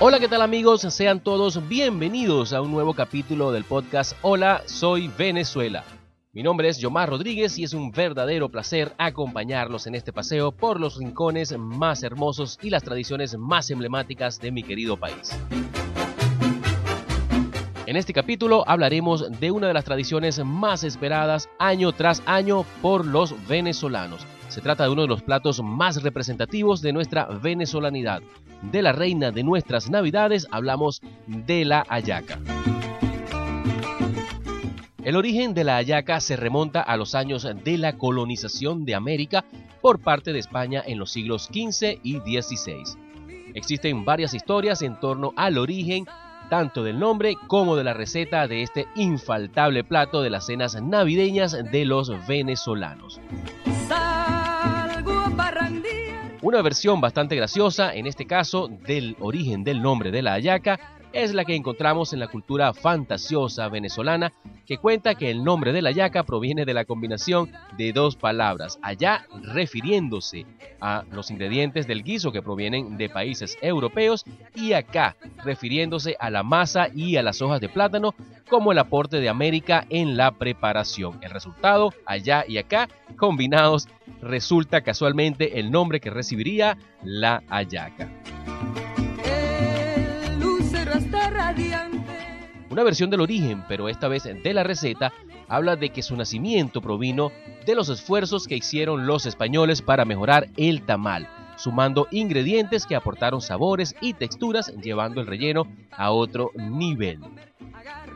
Hola, ¿qué tal amigos? Sean todos bienvenidos a un nuevo capítulo del podcast Hola, soy Venezuela. Mi nombre es Yomar Rodríguez y es un verdadero placer acompañarlos en este paseo por los rincones más hermosos y las tradiciones más emblemáticas de mi querido país. En este capítulo hablaremos de una de las tradiciones más esperadas año tras año por los venezolanos. Se trata de uno de los platos más representativos de nuestra venezolanidad. De la reina de nuestras navidades hablamos de la ayaca. El origen de la hallaca se remonta a los años de la colonización de América por parte de España en los siglos XV y XVI. Existen varias historias en torno al origen tanto del nombre como de la receta de este infaltable plato de las cenas navideñas de los venezolanos. Una versión bastante graciosa, en este caso del origen del nombre de la hallaca, es la que encontramos en la cultura fantasiosa venezolana, que cuenta que el nombre de la yaca proviene de la combinación de dos palabras, allá refiriéndose a los ingredientes del guiso que provienen de países europeos y acá refiriéndose a la masa y a las hojas de plátano como el aporte de América en la preparación. El resultado, allá y acá, combinados, resulta casualmente el nombre que recibiría la hallaca. Una versión del origen, pero esta vez de la receta, habla de que su nacimiento provino de los esfuerzos que hicieron los españoles para mejorar el tamal, sumando ingredientes que aportaron sabores y texturas, llevando el relleno a otro nivel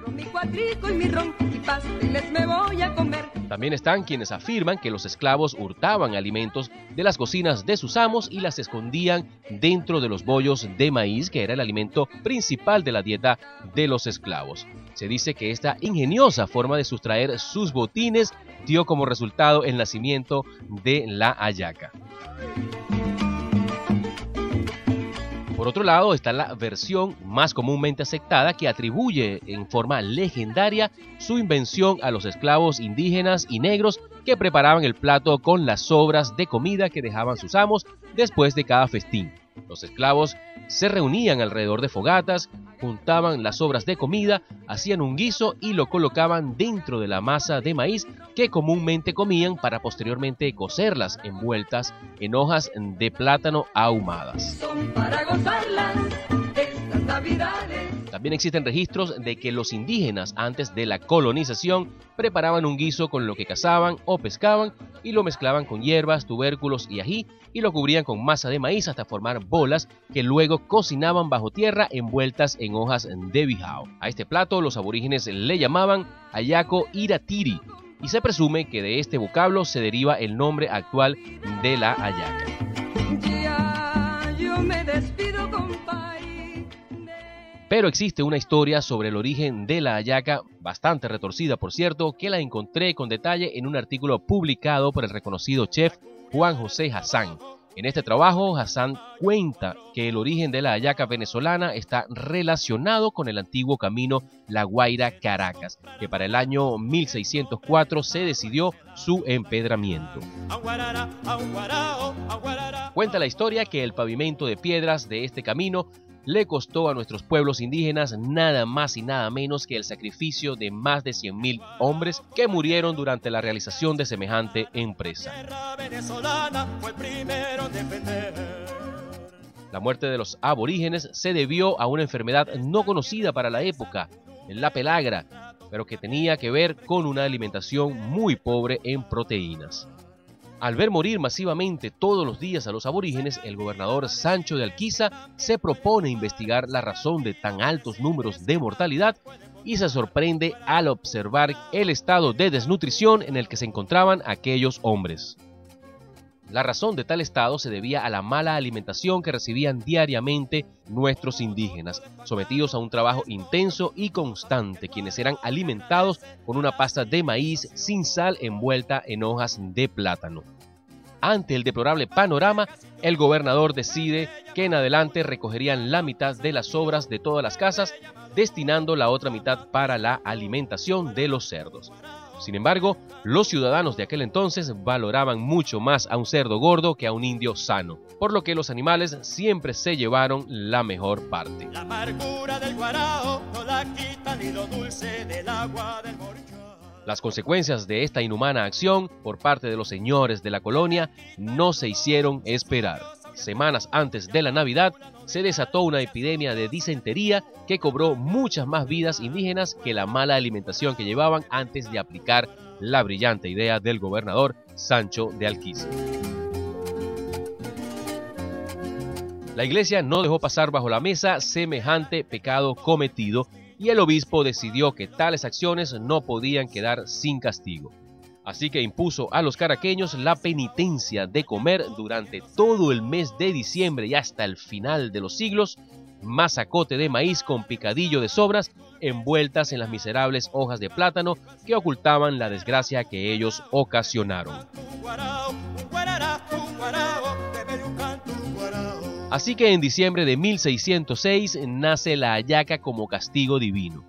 mi y mi y me voy a comer. También están quienes afirman que los esclavos hurtaban alimentos de las cocinas de sus amos y las escondían dentro de los bollos de maíz, que era el alimento principal de la dieta de los esclavos. Se dice que esta ingeniosa forma de sustraer sus botines dio como resultado el nacimiento de la ayaca. Por otro lado está la versión más comúnmente aceptada que atribuye en forma legendaria su invención a los esclavos indígenas y negros que preparaban el plato con las sobras de comida que dejaban sus amos después de cada festín. Los esclavos se reunían alrededor de fogatas, juntaban las sobras de comida, hacían un guiso y lo colocaban dentro de la masa de maíz que comúnmente comían para posteriormente cocerlas envueltas en hojas de plátano ahumadas. También existen registros de que los indígenas antes de la colonización preparaban un guiso con lo que cazaban o pescaban y lo mezclaban con hierbas, tubérculos y ají y lo cubrían con masa de maíz hasta formar bolas que luego cocinaban bajo tierra envueltas en hojas de bijao. A este plato los aborígenes le llamaban ayaco iratiri y se presume que de este vocablo se deriva el nombre actual de la ayaca. Pero existe una historia sobre el origen de la hallaca, bastante retorcida por cierto, que la encontré con detalle en un artículo publicado por el reconocido chef Juan José Hassan. En este trabajo, Hassan cuenta que el origen de la hallaca venezolana está relacionado con el antiguo camino La Guaira-Caracas, que para el año 1604 se decidió su empedramiento. Cuenta la historia que el pavimento de piedras de este camino le costó a nuestros pueblos indígenas nada más y nada menos que el sacrificio de más de 100.000 hombres que murieron durante la realización de semejante empresa. La muerte de los aborígenes se debió a una enfermedad no conocida para la época, la pelagra, pero que tenía que ver con una alimentación muy pobre en proteínas. Al ver morir masivamente todos los días a los aborígenes, el gobernador Sancho de Alquiza se propone investigar la razón de tan altos números de mortalidad y se sorprende al observar el estado de desnutrición en el que se encontraban aquellos hombres. La razón de tal estado se debía a la mala alimentación que recibían diariamente nuestros indígenas, sometidos a un trabajo intenso y constante, quienes eran alimentados con una pasta de maíz sin sal envuelta en hojas de plátano. Ante el deplorable panorama, el gobernador decide que en adelante recogerían la mitad de las sobras de todas las casas, destinando la otra mitad para la alimentación de los cerdos. Sin embargo, los ciudadanos de aquel entonces valoraban mucho más a un cerdo gordo que a un indio sano, por lo que los animales siempre se llevaron la mejor parte. La amargura del guarao no la quita ni lo dulce del agua del Las consecuencias de esta inhumana acción por parte de los señores de la colonia no se hicieron esperar. Semanas antes de la Navidad, se desató una epidemia de disentería que cobró muchas más vidas indígenas que la mala alimentación que llevaban antes de aplicar la brillante idea del gobernador Sancho de Alquiza. La iglesia no dejó pasar bajo la mesa semejante pecado cometido y el obispo decidió que tales acciones no podían quedar sin castigo. Así que impuso a los caraqueños la penitencia de comer durante todo el mes de diciembre y hasta el final de los siglos masacote de maíz con picadillo de sobras envueltas en las miserables hojas de plátano que ocultaban la desgracia que ellos ocasionaron. Así que en diciembre de 1606 nace la ayaca como castigo divino.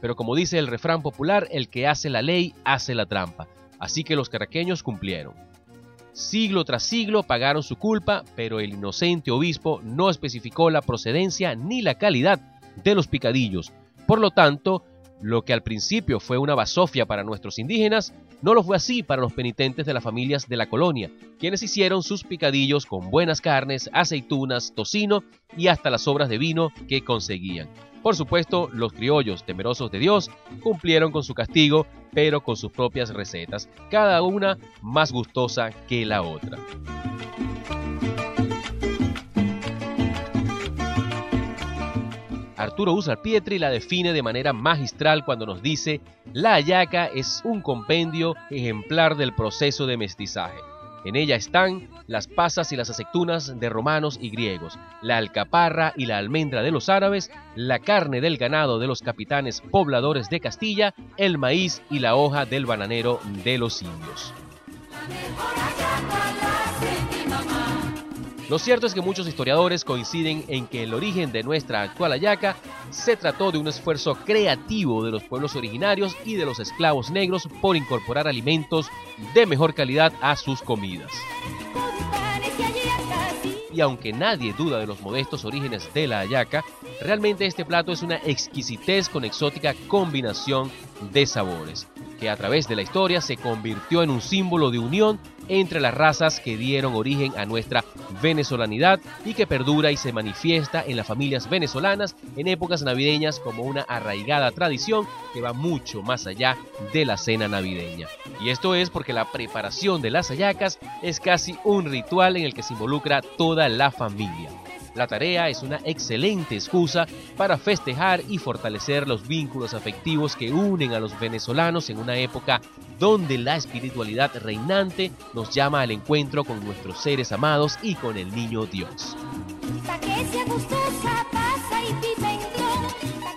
Pero como dice el refrán popular, el que hace la ley hace la trampa. Así que los caraqueños cumplieron. Siglo tras siglo pagaron su culpa, pero el inocente obispo no especificó la procedencia ni la calidad de los picadillos. Por lo tanto, lo que al principio fue una basofia para nuestros indígenas, no lo fue así para los penitentes de las familias de la colonia, quienes hicieron sus picadillos con buenas carnes, aceitunas, tocino y hasta las sobras de vino que conseguían. Por supuesto, los criollos, temerosos de Dios, cumplieron con su castigo, pero con sus propias recetas, cada una más gustosa que la otra. Arturo Pietri la define de manera magistral cuando nos dice, la ayaca es un compendio ejemplar del proceso de mestizaje en ella están las pasas y las aceitunas de romanos y griegos, la alcaparra y la almendra de los árabes, la carne del ganado de los capitanes pobladores de Castilla, el maíz y la hoja del bananero de los indios. Lo cierto es que muchos historiadores coinciden en que el origen de nuestra actual ayaca se trató de un esfuerzo creativo de los pueblos originarios y de los esclavos negros por incorporar alimentos de mejor calidad a sus comidas. Y aunque nadie duda de los modestos orígenes de la ayaca, realmente este plato es una exquisitez con exótica combinación de sabores que a través de la historia se convirtió en un símbolo de unión entre las razas que dieron origen a nuestra venezolanidad y que perdura y se manifiesta en las familias venezolanas en épocas navideñas como una arraigada tradición que va mucho más allá de la cena navideña. Y esto es porque la preparación de las hallacas es casi un ritual en el que se involucra toda la familia. La tarea es una excelente excusa para festejar y fortalecer los vínculos afectivos que unen a los venezolanos en una época donde la espiritualidad reinante nos llama al encuentro con nuestros seres amados y con el niño Dios.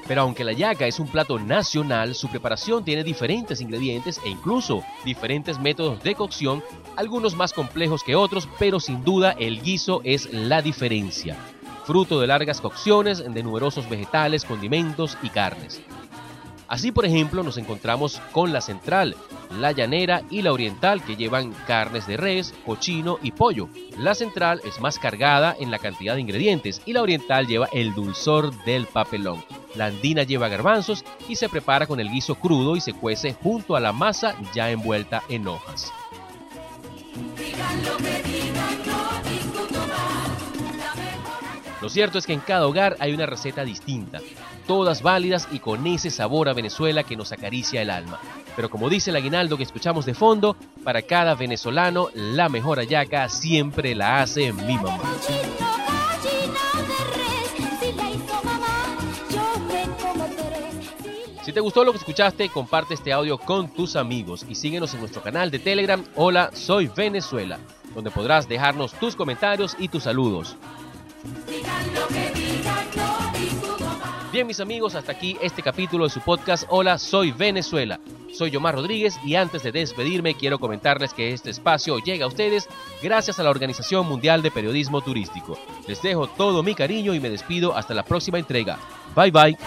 Pero aunque la yaca es un plato nacional, su preparación tiene diferentes ingredientes e incluso diferentes métodos de cocción, algunos más complejos que otros, pero sin duda el guiso es la diferencia, fruto de largas cocciones de numerosos vegetales, condimentos y carnes. Así, por ejemplo, nos encontramos con la central, la llanera y la oriental que llevan carnes de res, cochino y pollo. La central es más cargada en la cantidad de ingredientes y la oriental lleva el dulzor del papelón. La andina lleva garbanzos y se prepara con el guiso crudo y se cuece junto a la masa ya envuelta en hojas. Lo cierto es que en cada hogar hay una receta distinta, todas válidas y con ese sabor a Venezuela que nos acaricia el alma. Pero como dice el aguinaldo que escuchamos de fondo, para cada venezolano la mejor ayaca siempre la hace mi mamá. Si te gustó lo que escuchaste, comparte este audio con tus amigos y síguenos en nuestro canal de Telegram Hola, soy Venezuela, donde podrás dejarnos tus comentarios y tus saludos. Bien mis amigos, hasta aquí este capítulo de su podcast Hola, soy Venezuela. Soy Yomar Rodríguez y antes de despedirme quiero comentarles que este espacio llega a ustedes gracias a la Organización Mundial de Periodismo Turístico. Les dejo todo mi cariño y me despido hasta la próxima entrega. Bye bye.